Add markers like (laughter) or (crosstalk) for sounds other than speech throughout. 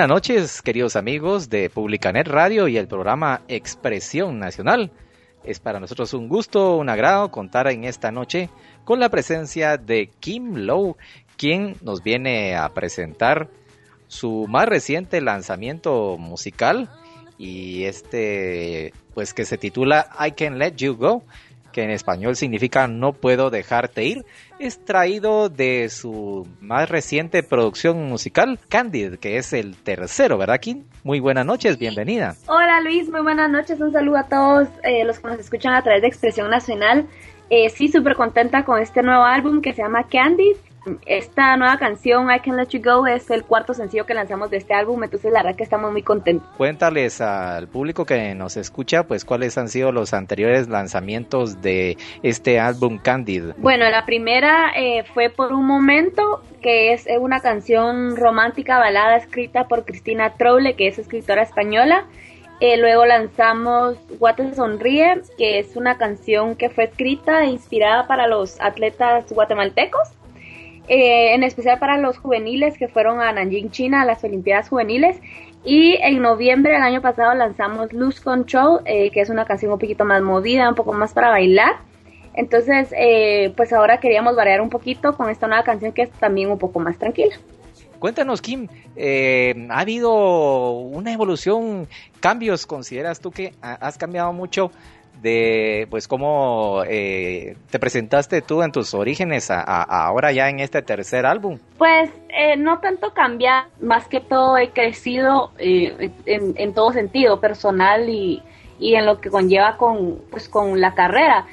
buenas noches, queridos amigos de Publicanet Radio y el programa Expresión Nacional. Es para nosotros un gusto, un agrado contar en esta noche con la presencia de Kim Lowe, quien nos viene a presentar su más reciente lanzamiento musical y este pues que se titula I Can Let You Go que en español significa No puedo dejarte ir, es traído de su más reciente producción musical, Candid, que es el tercero, ¿verdad, Kim? Muy buenas noches, bienvenida. Hola Luis, muy buenas noches, un saludo a todos eh, los que nos escuchan a través de Expresión Nacional. Eh, sí, súper contenta con este nuevo álbum que se llama Candid esta nueva canción, I Can Let You Go, es el cuarto sencillo que lanzamos de este álbum, entonces la verdad que estamos muy contentos. Cuéntales al público que nos escucha, pues cuáles han sido los anteriores lanzamientos de este álbum Candid. Bueno, la primera eh, fue por un momento, que es una canción romántica balada escrita por Cristina Troule, que es escritora española. Eh, luego lanzamos Guate Sonríe, que es una canción que fue escrita e inspirada para los atletas guatemaltecos. Eh, en especial para los juveniles que fueron a Nanjing, China, a las Olimpiadas Juveniles. Y en noviembre del año pasado lanzamos Lose Control, eh, que es una canción un poquito más movida, un poco más para bailar. Entonces, eh, pues ahora queríamos variar un poquito con esta nueva canción que es también un poco más tranquila. Cuéntanos, Kim, ¿ha habido una evolución, cambios? ¿Consideras tú que has cambiado mucho de pues cómo eh, te presentaste tú en tus orígenes a, ahora ya en este tercer álbum. Pues eh, no tanto cambiar, más que todo he crecido eh, en, todo sentido, personal y, y, en lo que conlleva con, pues, con la carrera.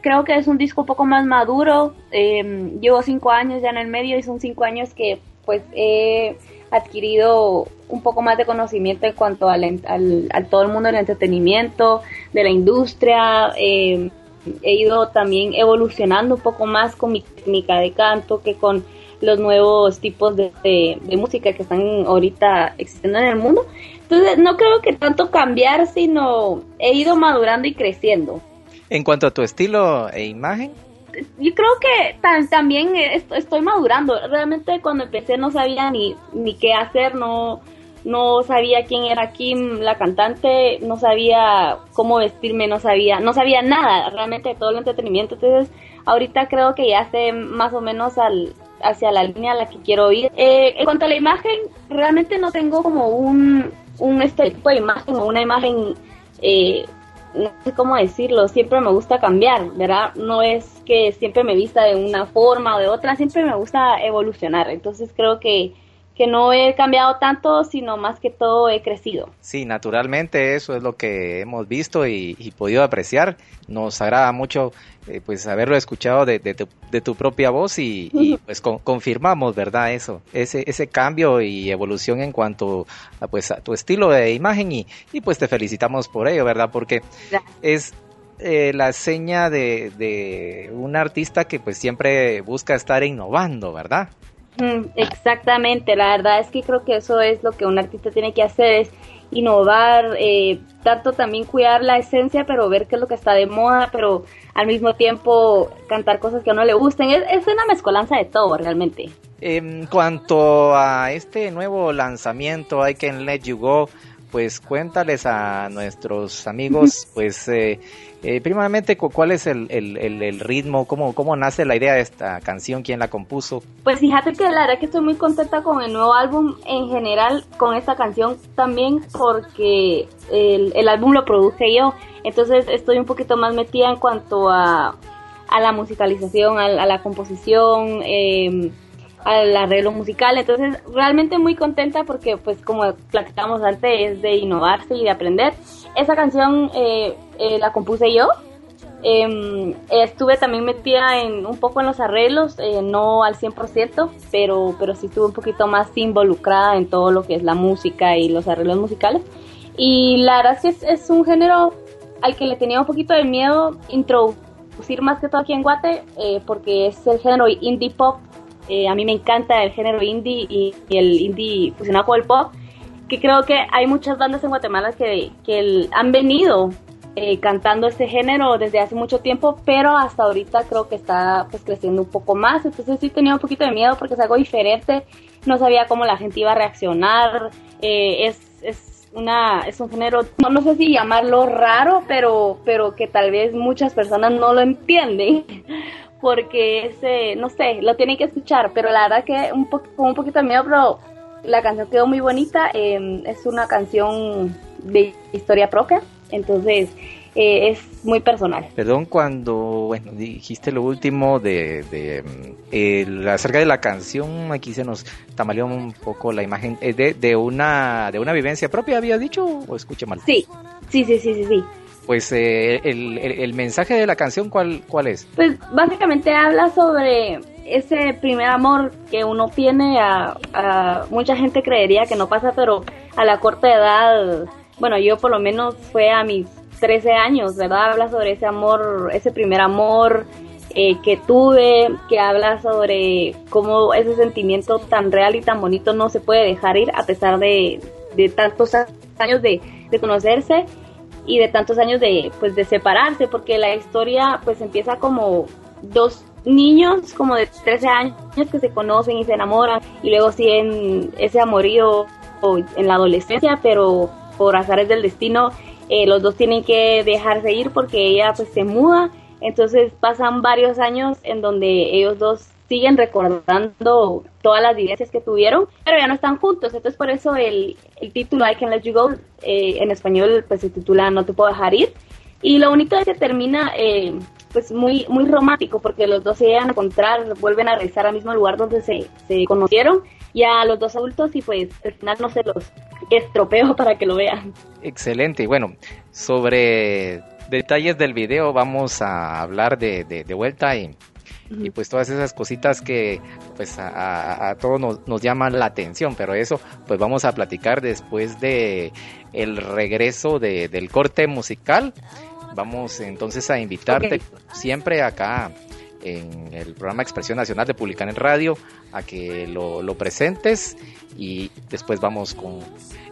creo que es un disco un poco más maduro, llevo cinco años ya en el medio y son cinco años que pues he adquirido un poco más de conocimiento en cuanto al, al, todo el mundo del entretenimiento, de la industria. Eh, he ido también evolucionando un poco más con mi técnica de canto que con los nuevos tipos de, de, música que están ahorita existiendo en el mundo. Entonces, no creo que tanto cambiar, sino he ido madurando y creciendo. En cuanto a tu estilo e imagen, yo creo que también estoy madurando. Realmente cuando empecé no sabía ni, ni qué hacer, no, no sabía quién era Kim, la cantante, no sabía cómo vestirme, no sabía, no sabía nada realmente de todo el entretenimiento. Entonces, ahorita creo que ya sé más o menos al, hacia la línea a la que quiero ir. Eh, en cuanto a la imagen, realmente no tengo como un, un este tipo de imagen o una imagen eh, no sé cómo decirlo, siempre me gusta cambiar, ¿verdad? No es que siempre me vista de una forma o de otra, siempre me gusta evolucionar. Entonces creo que que no he cambiado tanto, sino más que todo he crecido. Sí, naturalmente eso es lo que hemos visto y, podido apreciar. Nos agrada mucho eh, pues haberlo escuchado de, tu, propia voz y, (laughs) pues confirmamos, ¿verdad? Eso, ese, ese cambio y evolución en cuanto a, pues, a tu estilo de imagen y, pues te felicitamos por ello, ¿verdad? Porque es eh, la seña de, de un artista que pues siempre busca estar innovando, ¿verdad? Exactamente, la verdad es que creo que eso es lo que un artista tiene que hacer, es innovar, eh, tanto también cuidar la esencia, pero ver qué es lo que está de moda, pero al mismo tiempo cantar cosas que a uno le gusten. Es, es una mezcolanza de todo, realmente. En cuanto a este nuevo lanzamiento, I Can Let You Go, pues cuéntales a nuestros amigos, (laughs) pues eh, eh, primeramente cuál es el, el, ritmo, cómo, cómo nace la idea de esta canción, quién la compuso. Pues fíjate que la verdad que estoy muy contenta con el nuevo álbum en general, con esta canción también porque el, el álbum lo produje yo, entonces estoy un poquito más metida en cuanto a, a la musicalización, a, a la composición. Eh, al arreglo musical. Entonces, realmente muy contenta porque, pues, como platicamos antes, es de innovarse y de aprender. Esa canción eh, eh, la compuse yo. Em, estuve también metida en un poco en los arreglos, eh, no al 100%, pero, pero sí estuve un poquito más involucrada en todo lo que es la música y los arreglos musicales. Y la verdad es que es, es un género al que le tenía un poquito de miedo introducir más que todo aquí en Guate, porque es el género indie pop eh, a mí me encanta el género indie y, el indie fusionado con el pop, que creo que hay muchas bandas en Guatemala que, que han venido eh, cantando este género desde hace mucho tiempo, pero hasta ahorita creo que está pues creciendo un poco más, entonces sí tenía un poquito de miedo porque es algo diferente no sabía cómo la gente iba a reaccionar. Eh, es, es, una, es un género, no, no sé si llamarlo raro, pero, pero que tal vez muchas personas no lo entienden. Porque ese, no sé, lo tienen que escuchar, pero la verdad que un con un poquito de miedo, pero la canción quedó muy bonita. Em, es una canción de historia propia, entonces eh, es muy personal. Perdón, cuando bueno dijiste lo último de, de acerca de la canción, aquí se nos tamaleó un poco la imagen eh, de, de una de una vivencia propia, había dicho o escuché mal. Sí, sí, sí, sí, sí, sí. Pues eh, el, el, mensaje de la canción, ¿cuál, ¿cuál es? Pues básicamente habla sobre ese primer amor que uno tiene, a, mucha gente creería que no pasa, pero a la corta edad, bueno, yo por lo menos fue a mis 13 años, ¿verdad? Habla sobre ese amor, ese primer amor eh, que tuve, que habla sobre cómo ese sentimiento tan real y tan bonito no se puede dejar ir a pesar de, de tantos años de, de, conocerse y de tantos años de, pues, de separarse, porque la historia pues empieza como dos niños como de 13 años que se conocen y se enamoran y luego siguen ese amorío en la adolescencia, pero por azares del destino eh, los dos tienen que dejarse ir porque ella pues se muda, entonces pasan varios años en donde ellos dos siguen recordando todas las vivencias que tuvieron, pero ya no están juntos, entonces por eso el, el título I Can Let You Go eh, en español pues se titula No te puedo dejar ir, y lo único es que termina eh, pues muy muy romántico porque los dos se llegan a encontrar, vuelven a regresar al mismo lugar donde se, se conocieron ya los dos adultos y pues al final no se los estropeo (laughs) para que lo vean. Excelente, y bueno, sobre detalles del video vamos a hablar de, de, vuelta y, y, pues todas esas cositas que pues a, a, todos nos, nos, llaman la atención, pero eso pues vamos a platicar después de el regreso de, del corte musical. Vamos entonces a invitarte siempre acá en el programa Expresión Nacional de Publican en Radio a que lo, lo presentes y después vamos con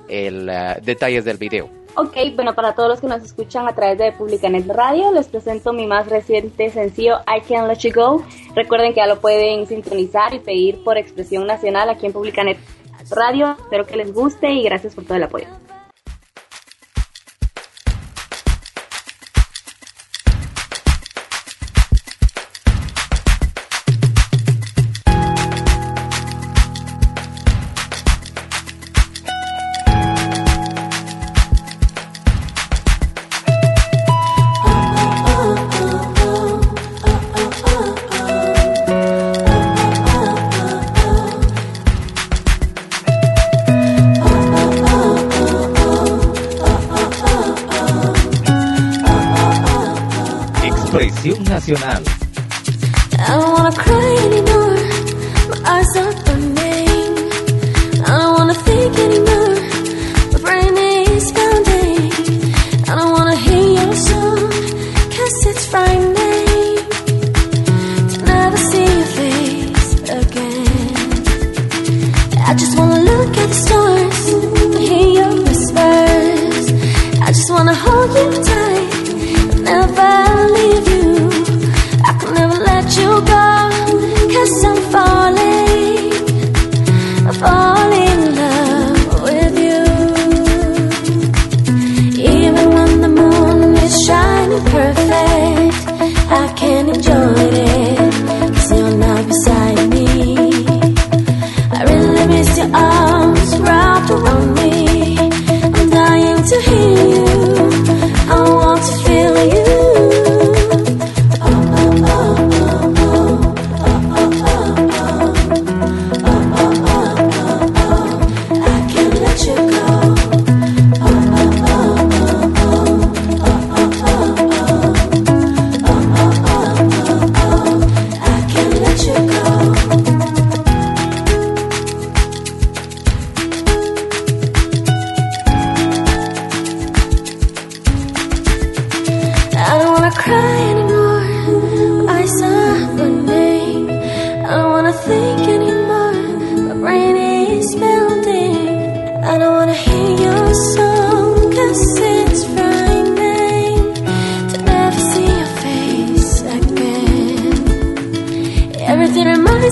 el uh, detalles del video. Ok, bueno, para todos los que nos escuchan a través de Publicanet Radio, les presento mi más reciente sencillo I Can't Let You Go. Recuerden que ya lo pueden sintonizar y pedir por Expresión Nacional aquí en Publicanet Radio. Espero que les guste y gracias por todo el apoyo. Nacional. oh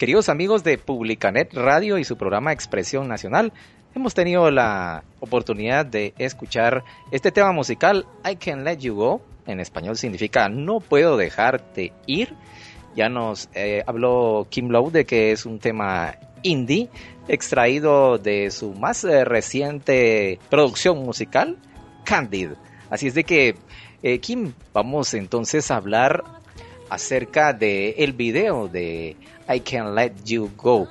Queridos amigos de Publicanet Radio y su programa Expresión Nacional, hemos tenido la oportunidad de escuchar este tema musical I Can Let You Go. En español significa No puedo dejarte ir. Ya nos eh, habló Kim Lowe de que es un tema indie extraído de su más eh, reciente producción musical, Candid. Así es de que, eh, Kim, vamos entonces a hablar acerca de el video de I Can Let You Go.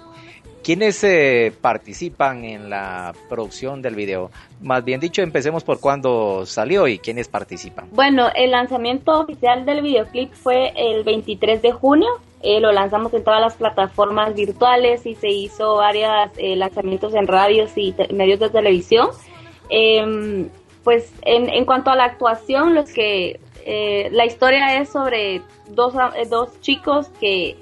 ¿Quiénes eh, participan en la producción del video? Más bien dicho, empecemos por cuándo salió y quiénes participan. Bueno, el lanzamiento oficial del videoclip fue el 23 de junio. Eh, lo lanzamos en todas las plataformas virtuales y se hizo varios eh, lanzamientos en radios y medios de televisión. Em, pues en, en, cuanto a la actuación, los que la historia es sobre dos, dos chicos que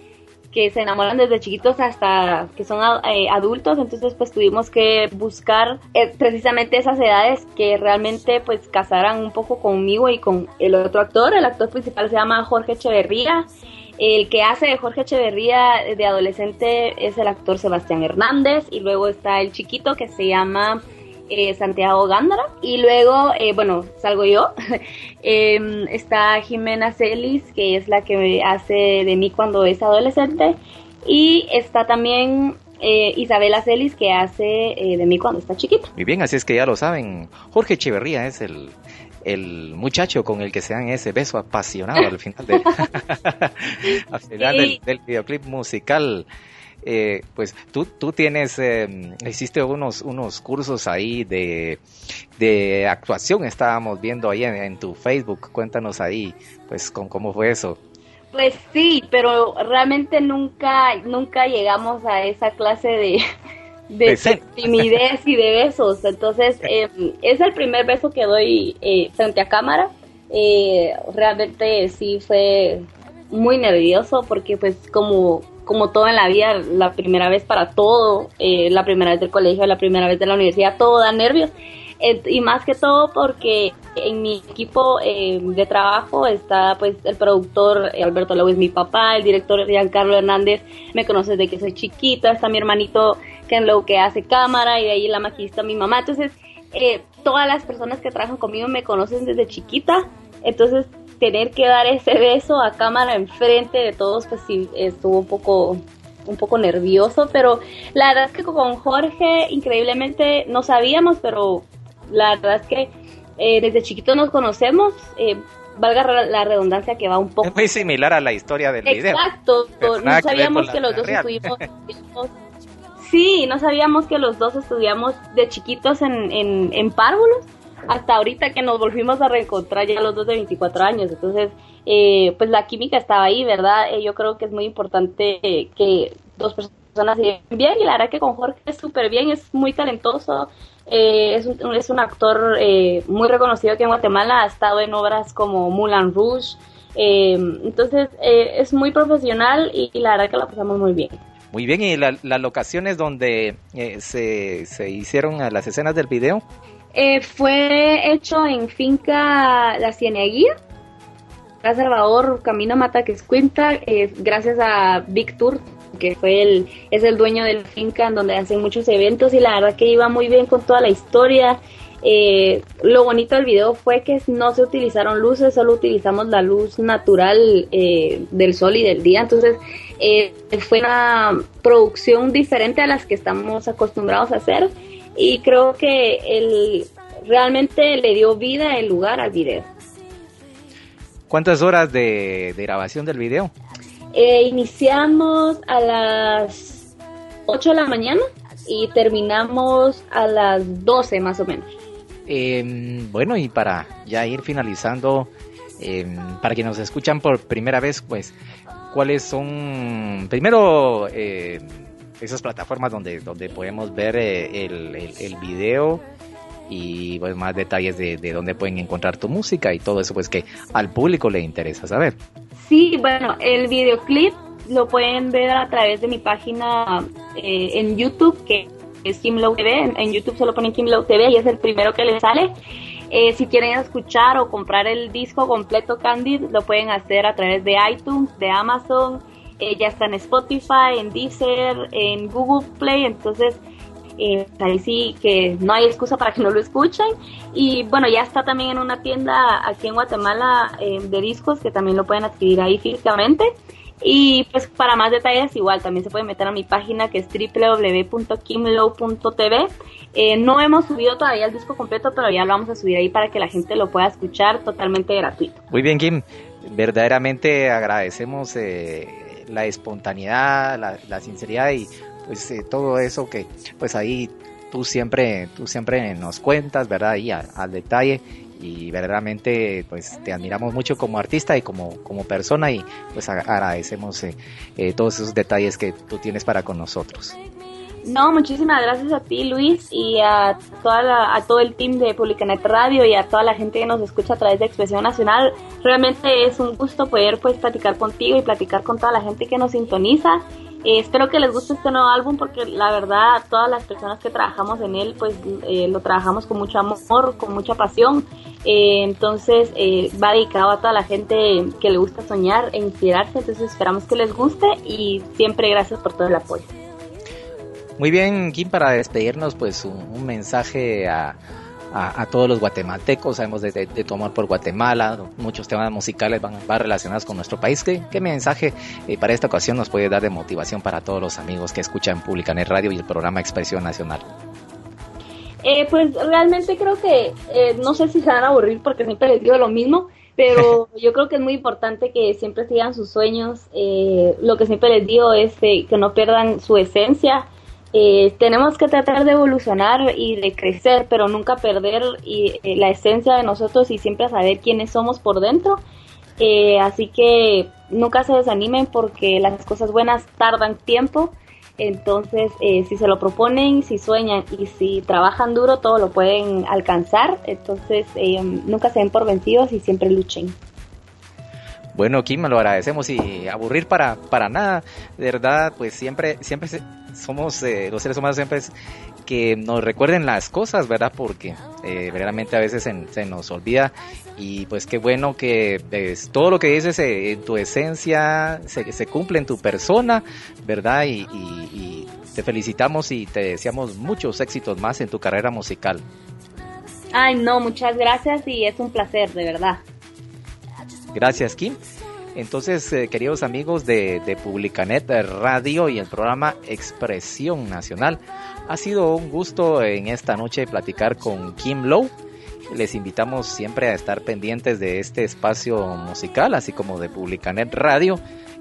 que se enamoran desde chiquitos hasta que son eh, adultos, entonces pues tuvimos que buscar eh, precisamente esas edades que realmente pues casaran un poco conmigo y con el otro actor, el actor principal se llama Jorge Echeverría, el que hace de Jorge Echeverría de adolescente es el actor Sebastián Hernández. Y luego está el chiquito que se llama eh, Santiago Gándara. Y luego, eh, bueno, salgo yo. (laughs) Em, está Jimena Celis, que es la que hace de mí cuando es adolescente. Y está también eh, Isabela Celis, que hace de mí cuando está chiquita. Muy bien, así es que ya lo saben. Jorge Echeverría es el, el muchacho con el que se dan ese beso apasionado al final, (laughs) al final (laughs) del, del, videoclip musical eh, pues tú, tú tienes, eh, hiciste unos, unos cursos ahí de, de actuación, estábamos viendo ahí en, tu Facebook, cuéntanos ahí, pues con cómo fue eso. Pues sí, pero realmente nunca, nunca llegamos a esa clase de, de, timidez y de besos. Entonces, (laughs) eh, es el primer beso que doy eh, frente a cámara. Eh, realmente sí fue muy nervioso porque pues como como todo en la vida, la primera vez para todo, eh, la primera vez del colegio, la primera vez de la universidad, todo da nervios. y más que todo porque en mi equipo eh, de trabajo está pues el productor eh, Alberto Lau es mi papá, el director Giancarlo Hernández me conoce desde que soy chiquita, está mi hermanito Ken Lowe que hace cámara y de ahí la maquillista mi mamá. Entonces, todas las personas que trabajan conmigo me conocen desde chiquita. Entonces, tener que dar ese beso a cámara enfrente de todos, pues sí, estuvo un poco un poco nervioso, pero la verdad es que con Jorge increíblemente no sabíamos, pero la verdad es que eh, desde chiquito nos conocemos, eh, valga la redundancia que va un poco... Es muy similar a la historia del video. Exacto, no sabíamos que, los dos estuvimos... sí, no sabíamos que los dos estudiamos de chiquitos en, en, en párvulos hasta ahorita que nos volvimos a reencontrar ya los dos de 24 años. Entonces, eh, pues la química estaba ahí, ¿verdad? Eh, yo creo que es muy importante que dos personas se bien y la verdad que con Jorge es súper bien, es muy talentoso. Eh, es, un, es un actor muy reconocido aquí en Guatemala, ha estado en obras como Moulin Rouge, entonces es muy profesional y, la verdad que la pasamos muy bien. Muy bien, ¿y las locaciones donde se, se hicieron las escenas del video? Eh, fue hecho en finca La Cieneguía, Salvador, Camino Mata que eh, gracias a Big que fue el, es el dueño de la finca en donde hacen muchos eventos y la verdad que iba muy bien con toda la historia. Eh, lo bonito del video fue que no se utilizaron luces, solo utilizamos la luz natural eh, del sol y del día. Entonces eh, fue una producción diferente a las que estamos acostumbrados a hacer y creo que el, realmente le dio vida el lugar al video. ¿Cuántas horas de, grabación del video? iniciamos a las 8 de la mañana y terminamos a las 12 más o menos. Em, bueno, y para ya ir finalizando, em, para quienes nos escuchan por primera vez, pues, ¿cuáles son, primero, em, esas plataformas donde, donde podemos ver eh, el, el, video y pues, más detalles de, de dónde pueden encontrar tu música y todo eso, pues, que al público le interesa saber? Sí, bueno, el videoclip lo pueden ver a través de mi página eh, en YouTube, que es Kimlow TV. En, YouTube solo ponen Kimlow TV y es el primero que les sale. Eh, si quieren escuchar o comprar el disco completo Candid, lo pueden hacer a través de iTunes, de Amazon. Eh, ya está en Spotify, en Deezer, en Google Play. Entonces, eh, ahí sí que no hay excusa para que no lo escuchen. Y bueno, ya está también en una tienda aquí en Guatemala de discos que también lo pueden adquirir ahí físicamente. Y pues para más detalles igual también se puede meter a mi página que es www.kimlow.tv. Eh, no hemos subido todavía el disco completo, pero ya lo vamos a subir ahí para que la gente lo pueda escuchar totalmente gratuito. Muy bien, Kim. Verdaderamente agradecemos eh, la espontaneidad, la, sinceridad y pues eh, todo eso que pues ahí tú siempre, tú siempre nos cuentas, ¿verdad? Ahí al detalle y verdaderamente pues te admiramos mucho como artista y como, como persona y pues agradecemos eh, eh, todos esos detalles que tú tienes para con nosotros. No, muchísimas gracias a ti Luis y a, toda a todo el team de Publicanet Radio y a toda la gente que nos escucha a través de Expresión Nacional. Realmente es un gusto poder pues platicar contigo y platicar con toda la gente que nos sintoniza eh, espero que les guste este nuevo álbum porque la verdad todas las personas que trabajamos en él pues eh, lo trabajamos con mucho amor, con mucha pasión. Eh, entonces va dedicado a toda la gente que le gusta soñar e inspirarse. Entonces esperamos que les guste y siempre gracias por todo el apoyo. Muy bien, Kim, para despedirnos pues un mensaje a a, todos los guatemaltecos, sabemos de, de, tu amor por Guatemala, muchos temas musicales van, van relacionados con nuestro país. ¿Qué, qué mensaje eh, para esta ocasión nos puede dar de motivación para todos los amigos que escuchan Publicanet Radio y el programa Expresión Nacional? Eh, pues realmente creo que, eh, no sé si se van a aburrir porque siempre les digo lo mismo, pero (laughs) yo creo que es muy importante que siempre sigan sus sueños. lo que siempre les digo es que no pierdan su esencia, eh, tenemos que tratar de evolucionar y de crecer, pero nunca perder eh, la esencia de nosotros y siempre saber quiénes somos por dentro. Eh, así que nunca se desanimen porque las cosas buenas tardan tiempo. Entonces, si se lo proponen, si sueñan y si trabajan duro, todo lo pueden alcanzar. Entonces, nunca se den por vencidos y siempre luchen. Bueno, Kim, lo agradecemos y aburrir para, para nada. De verdad, pues siempre, siempre somos eh, los seres humanos siempre que nos recuerden las cosas, ¿verdad? Porque eh, verdaderamente a veces se, nos olvida y pues qué bueno que pues, todo lo que dices eh, en tu esencia se, se, cumple en tu persona, ¿verdad? Y, y te felicitamos y te deseamos muchos éxitos más en tu carrera musical. Ay, no, muchas gracias y es un placer, de verdad. Gracias, Kim. Entonces, eh, queridos amigos de, de Publicanet Radio y el programa Expresión Nacional, ha sido un gusto en esta noche platicar con Kim Lowe. Les invitamos siempre a estar pendientes de este espacio musical, así como de Publicanet Radio,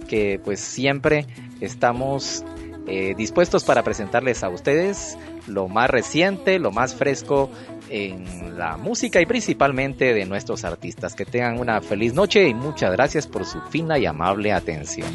que pues siempre estamos eh, dispuestos para presentarles a ustedes lo más reciente, lo más fresco en la música y principalmente de nuestros artistas. Que tengan una feliz noche y muchas gracias por su fina y amable atención.